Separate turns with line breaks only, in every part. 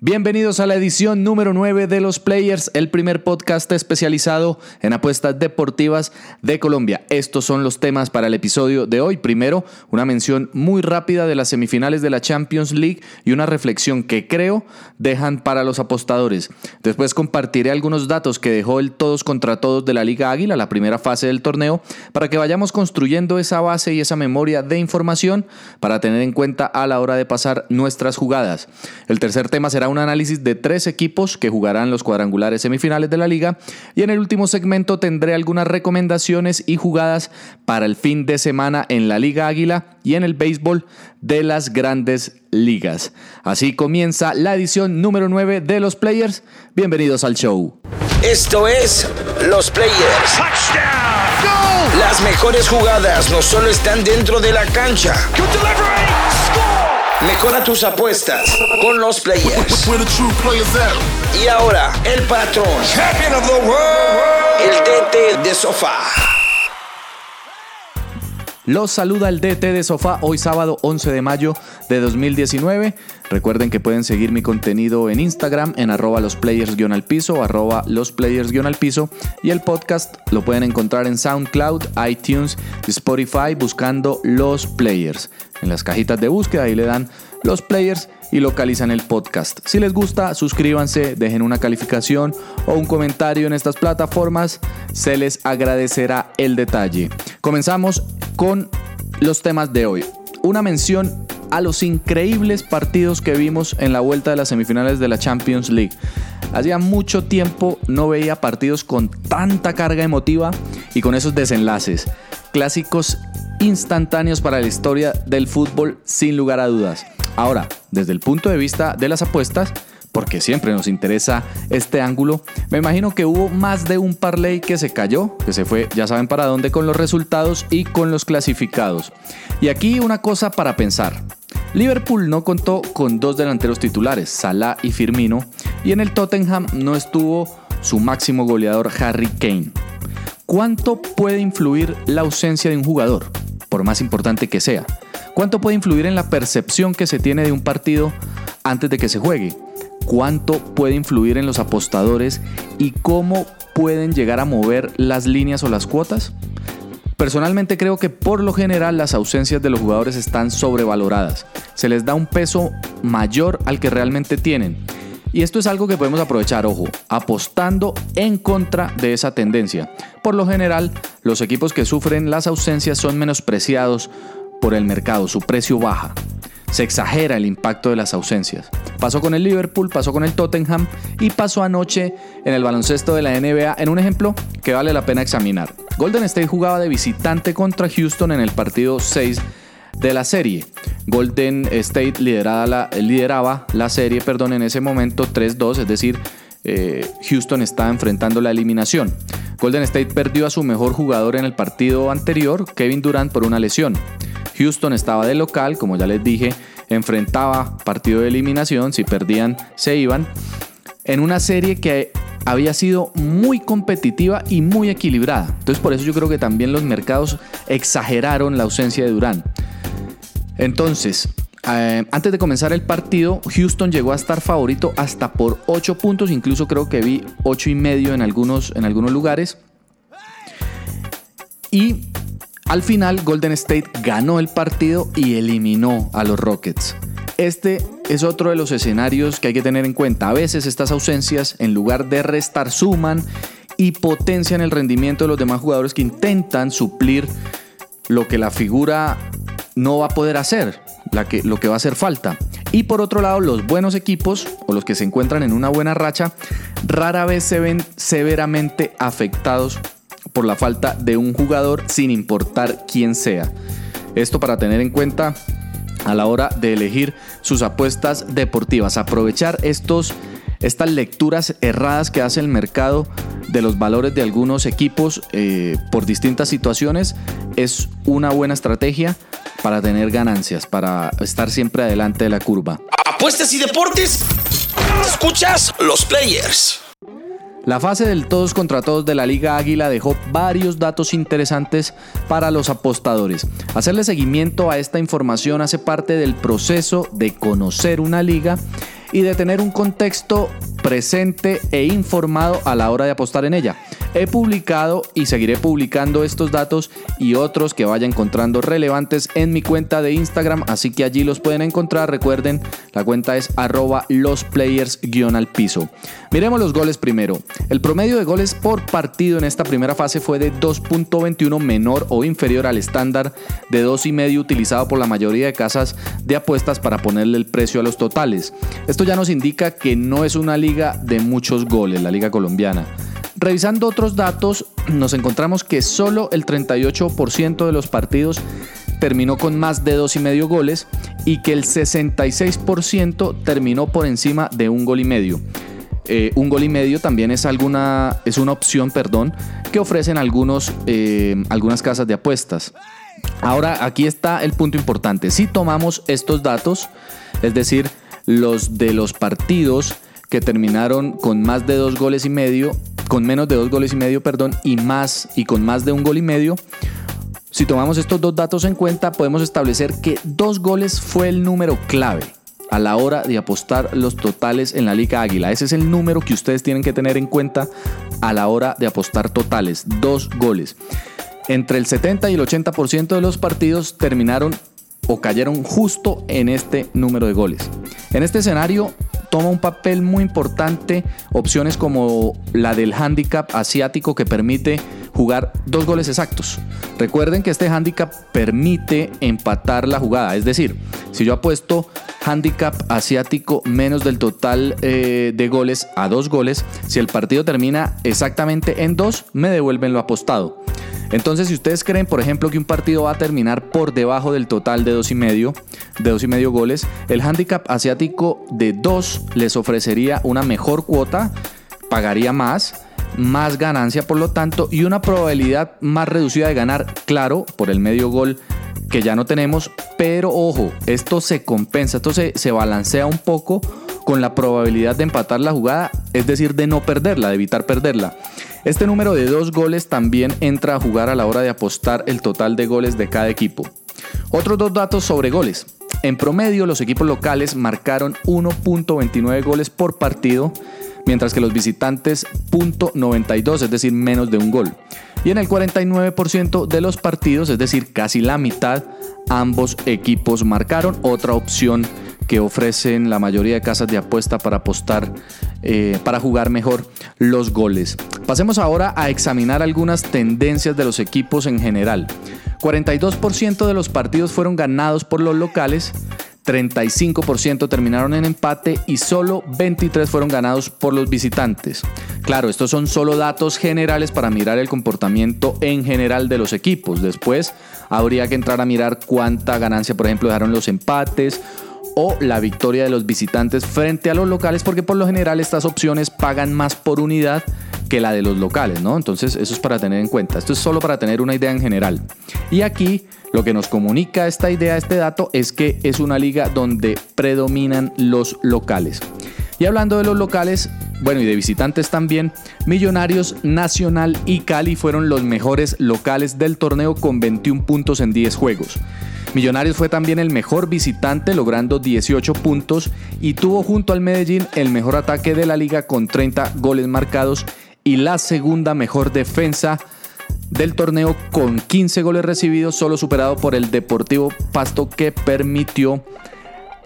Bienvenidos a la edición número 9 de Los Players, el primer podcast especializado en apuestas deportivas de Colombia. Estos son los temas para el episodio de hoy. Primero, una mención muy rápida de las semifinales de la Champions League y una reflexión que creo dejan para los apostadores. Después compartiré algunos datos que dejó el todos contra todos de la Liga Águila, la primera fase del torneo, para que vayamos construyendo esa base y esa memoria de información para tener en cuenta a la hora de pasar nuestras jugadas. El tercer tema será un análisis de tres equipos que jugarán los cuadrangulares semifinales de la liga y en el último segmento tendré algunas recomendaciones y jugadas para el fin de semana en la Liga Águila y en el béisbol de las grandes ligas. Así comienza la edición número 9 de los Players. Bienvenidos al show.
Esto es Los Players. Las mejores jugadas no solo están dentro de la cancha. Mejora tus apuestas con los players. Y ahora, el patrón. El DT de sofá.
Los saluda el DT de Sofá hoy sábado 11 de mayo de 2019. Recuerden que pueden seguir mi contenido en Instagram en arroba los players-al piso, arroba los players-al piso y el podcast lo pueden encontrar en SoundCloud, iTunes Spotify buscando los players. En las cajitas de búsqueda ahí le dan los players y localizan el podcast. Si les gusta, suscríbanse, dejen una calificación o un comentario en estas plataformas, se les agradecerá el detalle. Comenzamos con los temas de hoy. Una mención a los increíbles partidos que vimos en la vuelta de las semifinales de la Champions League. Hacía mucho tiempo no veía partidos con tanta carga emotiva y con esos desenlaces. Clásicos instantáneos para la historia del fútbol sin lugar a dudas. Ahora, desde el punto de vista de las apuestas, porque siempre nos interesa este ángulo, me imagino que hubo más de un parlay que se cayó, que se fue, ya saben para dónde, con los resultados y con los clasificados. Y aquí una cosa para pensar. Liverpool no contó con dos delanteros titulares, Salah y Firmino, y en el Tottenham no estuvo su máximo goleador Harry Kane. ¿Cuánto puede influir la ausencia de un jugador, por más importante que sea? ¿Cuánto puede influir en la percepción que se tiene de un partido antes de que se juegue? ¿Cuánto puede influir en los apostadores y cómo pueden llegar a mover las líneas o las cuotas? Personalmente creo que por lo general las ausencias de los jugadores están sobrevaloradas. Se les da un peso mayor al que realmente tienen. Y esto es algo que podemos aprovechar, ojo, apostando en contra de esa tendencia. Por lo general, los equipos que sufren las ausencias son menospreciados por el mercado, su precio baja. Se exagera el impacto de las ausencias. Pasó con el Liverpool, pasó con el Tottenham y pasó anoche en el baloncesto de la NBA en un ejemplo que vale la pena examinar. Golden State jugaba de visitante contra Houston en el partido 6 de la serie. Golden State lideraba la serie perdón, en ese momento 3-2, es decir, eh, Houston estaba enfrentando la eliminación. Golden State perdió a su mejor jugador en el partido anterior, Kevin Durant, por una lesión. Houston estaba de local, como ya les dije, enfrentaba partido de eliminación, si perdían se iban, en una serie que había sido muy competitiva y muy equilibrada. Entonces por eso yo creo que también los mercados exageraron la ausencia de Durán. Entonces, eh, antes de comenzar el partido, Houston llegó a estar favorito hasta por 8 puntos, incluso creo que vi 8 y medio en algunos, en algunos lugares. Y al final, Golden State ganó el partido y eliminó a los Rockets. Este es otro de los escenarios que hay que tener en cuenta. A veces estas ausencias, en lugar de restar, suman y potencian el rendimiento de los demás jugadores que intentan suplir lo que la figura no va a poder hacer, lo que va a hacer falta. Y por otro lado, los buenos equipos o los que se encuentran en una buena racha rara vez se ven severamente afectados por la falta de un jugador sin importar quién sea. Esto para tener en cuenta a la hora de elegir sus apuestas deportivas. Aprovechar estos, estas lecturas erradas que hace el mercado de los valores de algunos equipos eh, por distintas situaciones es una buena estrategia para tener ganancias, para estar siempre adelante de la curva.
Apuestas y deportes. Escuchas los players.
La fase del todos contra todos de la Liga Águila dejó varios datos interesantes para los apostadores. Hacerle seguimiento a esta información hace parte del proceso de conocer una liga y de tener un contexto presente e informado a la hora de apostar en ella. He publicado y seguiré publicando estos datos y otros que vaya encontrando relevantes en mi cuenta de Instagram, así que allí los pueden encontrar. Recuerden, la cuenta es arroba losplayers-al piso. Miremos los goles primero. El promedio de goles por partido en esta primera fase fue de 2.21 menor o inferior al estándar de 2,5 utilizado por la mayoría de casas de apuestas para ponerle el precio a los totales. Esto ya nos indica que no es una liga de muchos goles, la liga colombiana. Revisando otros datos, nos encontramos que solo el 38% de los partidos terminó con más de dos y medio goles y que el 66% terminó por encima de un gol y medio. Eh, un gol y medio también es, alguna, es una opción perdón, que ofrecen algunos, eh, algunas casas de apuestas. Ahora aquí está el punto importante. Si tomamos estos datos, es decir, los de los partidos que terminaron con más de dos goles y medio, con menos de dos goles y medio, perdón, y más y con más de un gol y medio. Si tomamos estos dos datos en cuenta, podemos establecer que dos goles fue el número clave a la hora de apostar los totales en la Liga Águila. Ese es el número que ustedes tienen que tener en cuenta a la hora de apostar totales, dos goles. Entre el 70 y el 80% de los partidos terminaron o cayeron justo en este número de goles. En este escenario toma un papel muy importante opciones como la del handicap asiático que permite jugar dos goles exactos. Recuerden que este handicap permite empatar la jugada, es decir, si yo apuesto handicap asiático menos del total eh, de goles a dos goles, si el partido termina exactamente en dos, me devuelven lo apostado. Entonces, si ustedes creen, por ejemplo, que un partido va a terminar por debajo del total de dos y medio, de dos y medio goles, el handicap asiático de 2 les ofrecería una mejor cuota, pagaría más, más ganancia por lo tanto y una probabilidad más reducida de ganar, claro, por el medio gol que ya no tenemos, pero ojo, esto se compensa, esto se, se balancea un poco con la probabilidad de empatar la jugada, es decir, de no perderla, de evitar perderla. Este número de dos goles también entra a jugar a la hora de apostar el total de goles de cada equipo. Otros dos datos sobre goles. En promedio, los equipos locales marcaron 1.29 goles por partido, mientras que los visitantes 0.92, es decir, menos de un gol. Y en el 49% de los partidos, es decir, casi la mitad, ambos equipos marcaron. Otra opción que ofrecen la mayoría de casas de apuesta para apostar, eh, para jugar mejor los goles. Pasemos ahora a examinar algunas tendencias de los equipos en general. 42% de los partidos fueron ganados por los locales, 35% terminaron en empate y solo 23 fueron ganados por los visitantes. Claro, estos son solo datos generales para mirar el comportamiento en general de los equipos. Después habría que entrar a mirar cuánta ganancia, por ejemplo, dejaron los empates o la victoria de los visitantes frente a los locales, porque por lo general estas opciones pagan más por unidad que la de los locales, ¿no? Entonces eso es para tener en cuenta. Esto es solo para tener una idea en general. Y aquí lo que nos comunica esta idea, este dato, es que es una liga donde predominan los locales. Y hablando de los locales, bueno, y de visitantes también, Millonarios, Nacional y Cali fueron los mejores locales del torneo con 21 puntos en 10 juegos. Millonarios fue también el mejor visitante logrando 18 puntos y tuvo junto al Medellín el mejor ataque de la liga con 30 goles marcados y la segunda mejor defensa del torneo con 15 goles recibidos, solo superado por el Deportivo Pasto que permitió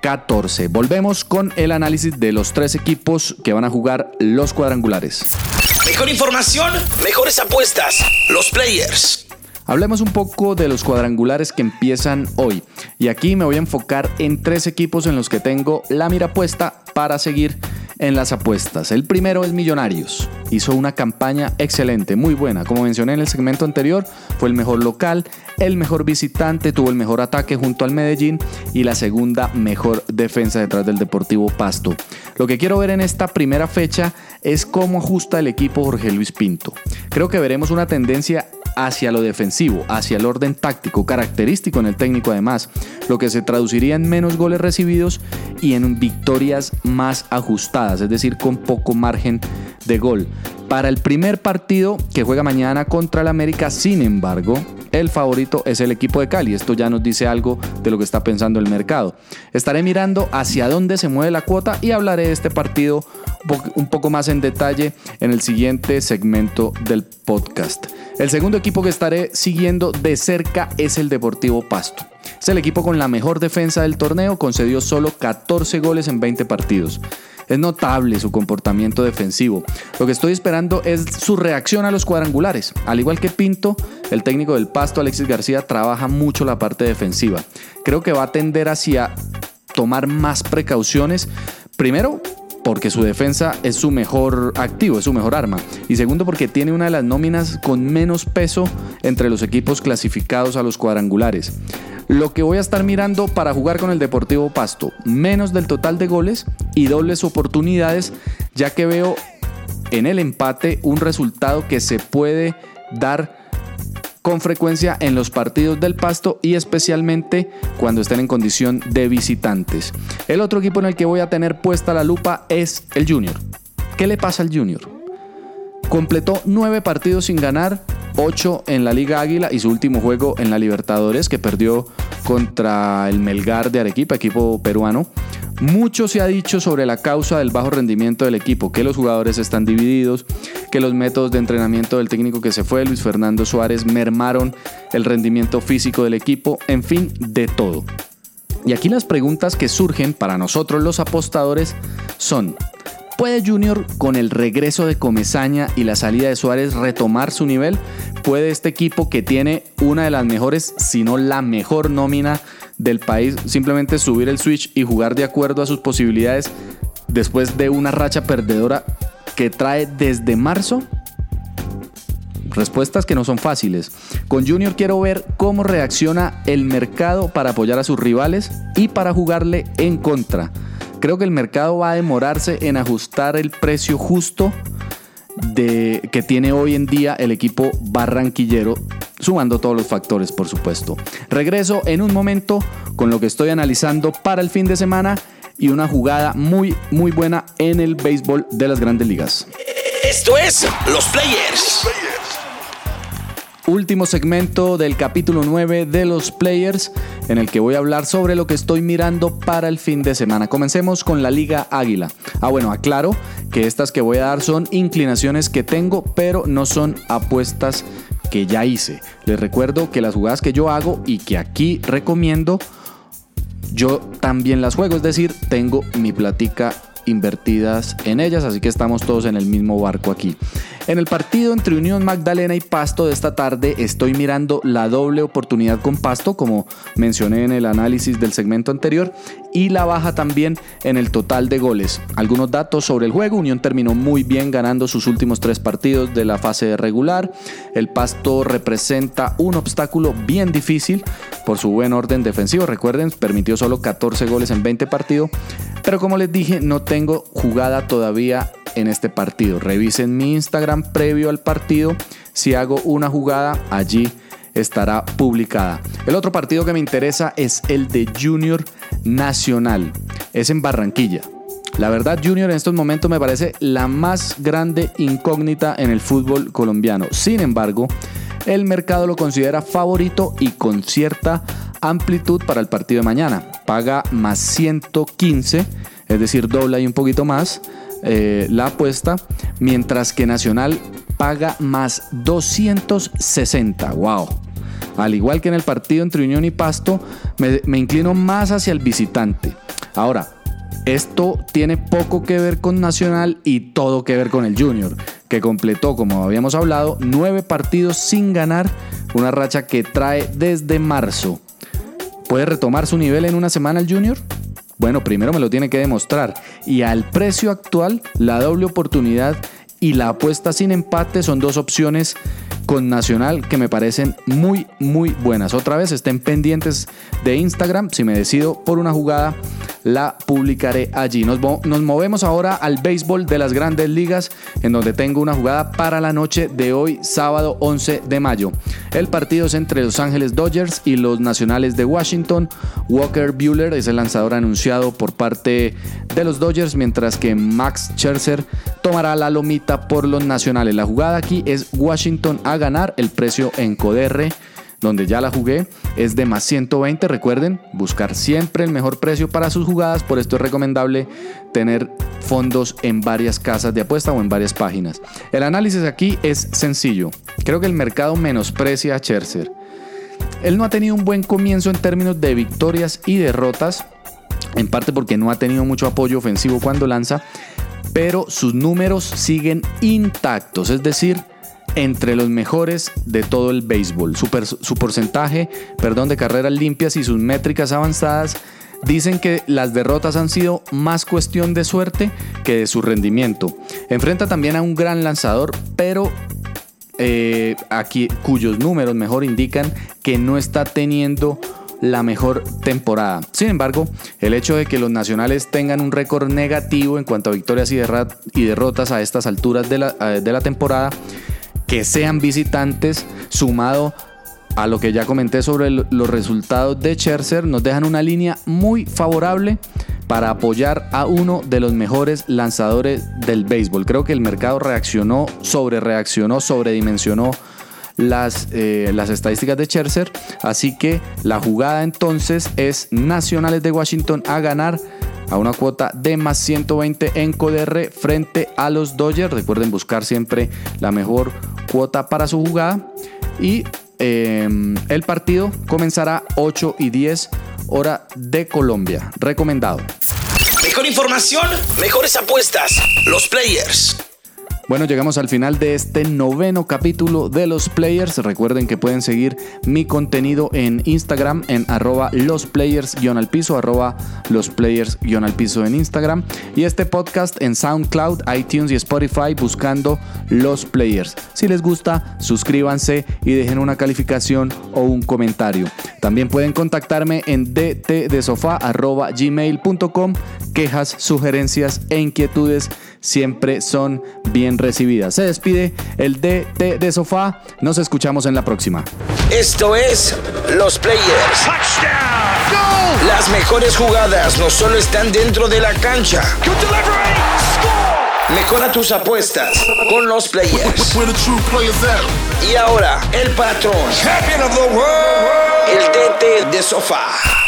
14. Volvemos con el análisis de los tres equipos que van a jugar los cuadrangulares.
Mejor información, mejores apuestas, los players.
Hablemos un poco de los cuadrangulares que empiezan hoy. Y aquí me voy a enfocar en tres equipos en los que tengo la mira puesta para seguir en las apuestas. El primero es Millonarios. Hizo una campaña excelente, muy buena. Como mencioné en el segmento anterior, fue el mejor local, el mejor visitante, tuvo el mejor ataque junto al Medellín y la segunda mejor defensa detrás del Deportivo Pasto. Lo que quiero ver en esta primera fecha es cómo ajusta el equipo Jorge Luis Pinto. Creo que veremos una tendencia hacia lo defensivo, hacia el orden táctico, característico en el técnico además, lo que se traduciría en menos goles recibidos y en victorias más ajustadas, es decir, con poco margen de gol. Para el primer partido que juega mañana contra el América, sin embargo, el favorito es el equipo de Cali. Esto ya nos dice algo de lo que está pensando el mercado. Estaré mirando hacia dónde se mueve la cuota y hablaré de este partido un poco más en detalle en el siguiente segmento del podcast. El segundo equipo que estaré siguiendo de cerca es el Deportivo Pasto. Es el equipo con la mejor defensa del torneo, concedió solo 14 goles en 20 partidos. Es notable su comportamiento defensivo. Lo que estoy esperando es su reacción a los cuadrangulares. Al igual que Pinto, el técnico del Pasto, Alexis García, trabaja mucho la parte defensiva. Creo que va a tender hacia tomar más precauciones. Primero, porque su defensa es su mejor activo, es su mejor arma. Y segundo, porque tiene una de las nóminas con menos peso entre los equipos clasificados a los cuadrangulares. Lo que voy a estar mirando para jugar con el Deportivo Pasto, menos del total de goles y dobles oportunidades, ya que veo en el empate un resultado que se puede dar con frecuencia en los partidos del Pasto y especialmente cuando estén en condición de visitantes. El otro equipo en el que voy a tener puesta la lupa es el Junior. ¿Qué le pasa al Junior? Completó nueve partidos sin ganar 8 en la Liga Águila y su último juego en la Libertadores que perdió contra el Melgar de Arequipa, equipo peruano. Mucho se ha dicho sobre la causa del bajo rendimiento del equipo, que los jugadores están divididos, que los métodos de entrenamiento del técnico que se fue, Luis Fernando Suárez, mermaron el rendimiento físico del equipo, en fin, de todo. Y aquí las preguntas que surgen para nosotros los apostadores son, ¿Puede Junior con el regreso de Comezaña y la salida de Suárez retomar su nivel? ¿Puede este equipo que tiene una de las mejores, si no la mejor nómina del país, simplemente subir el switch y jugar de acuerdo a sus posibilidades después de una racha perdedora que trae desde marzo? Respuestas que no son fáciles. Con Junior quiero ver cómo reacciona el mercado para apoyar a sus rivales y para jugarle en contra. Creo que el mercado va a demorarse en ajustar el precio justo de, que tiene hoy en día el equipo barranquillero, sumando todos los factores, por supuesto. Regreso en un momento con lo que estoy analizando para el fin de semana y una jugada muy, muy buena en el béisbol de las grandes ligas.
Esto es Los Players
último segmento del capítulo 9 de los players en el que voy a hablar sobre lo que estoy mirando para el fin de semana. Comencemos con la Liga Águila. Ah, bueno, aclaro que estas que voy a dar son inclinaciones que tengo, pero no son apuestas que ya hice. Les recuerdo que las jugadas que yo hago y que aquí recomiendo, yo también las juego, es decir, tengo mi platica invertidas en ellas, así que estamos todos en el mismo barco aquí. En el partido entre Unión Magdalena y Pasto de esta tarde estoy mirando la doble oportunidad con Pasto, como mencioné en el análisis del segmento anterior, y la baja también en el total de goles. Algunos datos sobre el juego, Unión terminó muy bien ganando sus últimos tres partidos de la fase regular. El Pasto representa un obstáculo bien difícil por su buen orden defensivo. Recuerden, permitió solo 14 goles en 20 partidos, pero como les dije, no tengo jugada todavía en este partido. Revisen mi Instagram previo al partido. Si hago una jugada, allí estará publicada. El otro partido que me interesa es el de Junior Nacional. Es en Barranquilla. La verdad, Junior en estos momentos me parece la más grande incógnita en el fútbol colombiano. Sin embargo, el mercado lo considera favorito y con cierta amplitud para el partido de mañana. Paga más 115, es decir, dobla y un poquito más eh, la apuesta, mientras que Nacional paga más 260. ¡Wow! Al igual que en el partido entre Unión y Pasto, me, me inclino más hacia el visitante. Ahora, esto tiene poco que ver con Nacional y todo que ver con el Junior, que completó, como habíamos hablado, nueve partidos sin ganar, una racha que trae desde marzo. ¿Puede retomar su nivel en una semana el Junior? Bueno, primero me lo tiene que demostrar. Y al precio actual, la doble oportunidad y la apuesta sin empate son dos opciones con Nacional que me parecen muy, muy buenas. Otra vez estén pendientes de Instagram. Si me decido por una jugada, la publicaré allí. Nos, movemos ahora al béisbol de las grandes ligas, en donde tengo una jugada para la noche de hoy, sábado 11 de mayo. El partido es entre Los Ángeles Dodgers y los Nacionales de Washington. Walker Bueller es el lanzador anunciado por parte de los Dodgers, mientras que Max Scherzer tomará la lomita por los Nacionales. La jugada aquí es Washington a ganar. El precio en Coderre donde ya la jugué, es de más 120. Recuerden buscar siempre el mejor precio para sus jugadas, por esto es recomendable tener fondos en varias casas de apuesta o en varias páginas. El análisis aquí es sencillo. Creo que el mercado menosprecia a Scherzer. Él no ha tenido un buen comienzo en términos de victorias y derrotas, en parte porque no ha tenido mucho apoyo ofensivo cuando lanza, pero sus números siguen intactos, es decir, entre los mejores de todo el béisbol. Su, porcentaje perdón, de carreras limpias y sus métricas avanzadas dicen que las derrotas han sido más cuestión de suerte que de su rendimiento. Enfrenta también a un gran lanzador, pero eh, aquí cuyos números mejor indican que no está teniendo la mejor temporada. Sin embargo, el hecho de que los nacionales tengan un récord negativo en cuanto a victorias y, derrotas a estas alturas de la, eh, de la temporada, que sean visitantes, sumado a lo que ya comenté sobre los resultados de Scherzer, nos dejan una línea muy favorable para apoyar a uno de los mejores lanzadores del béisbol. Creo que el mercado reaccionó, sobre reaccionó, sobredimensionó las, eh, las estadísticas de Scherzer. Así que la jugada entonces es Nacionales de Washington a ganar a una cuota de más 120 en CODR frente a los Dodgers. Recuerden buscar siempre la mejor cuota para su jugada. Y em, el partido comenzará 8 y 10 hora de Colombia. Recomendado.
Mejor información, mejores apuestas. Los players.
Bueno, llegamos al final de este noveno capítulo de los players. Recuerden que pueden seguir mi contenido en Instagram en arroba los players-al piso, arroba los players-al piso en Instagram. Y este podcast en SoundCloud, iTunes y Spotify buscando los players. Si les gusta, suscríbanse y dejen una calificación o un comentario. También pueden contactarme en gmail.com Quejas, sugerencias e inquietudes siempre son bien recibidas. Se despide el DT de Sofá. Nos escuchamos en la próxima.
Esto es Los Players. Las mejores jugadas no solo están dentro de la cancha. Mejora tus apuestas con los players. Y ahora, el patrón. El DT de sofá.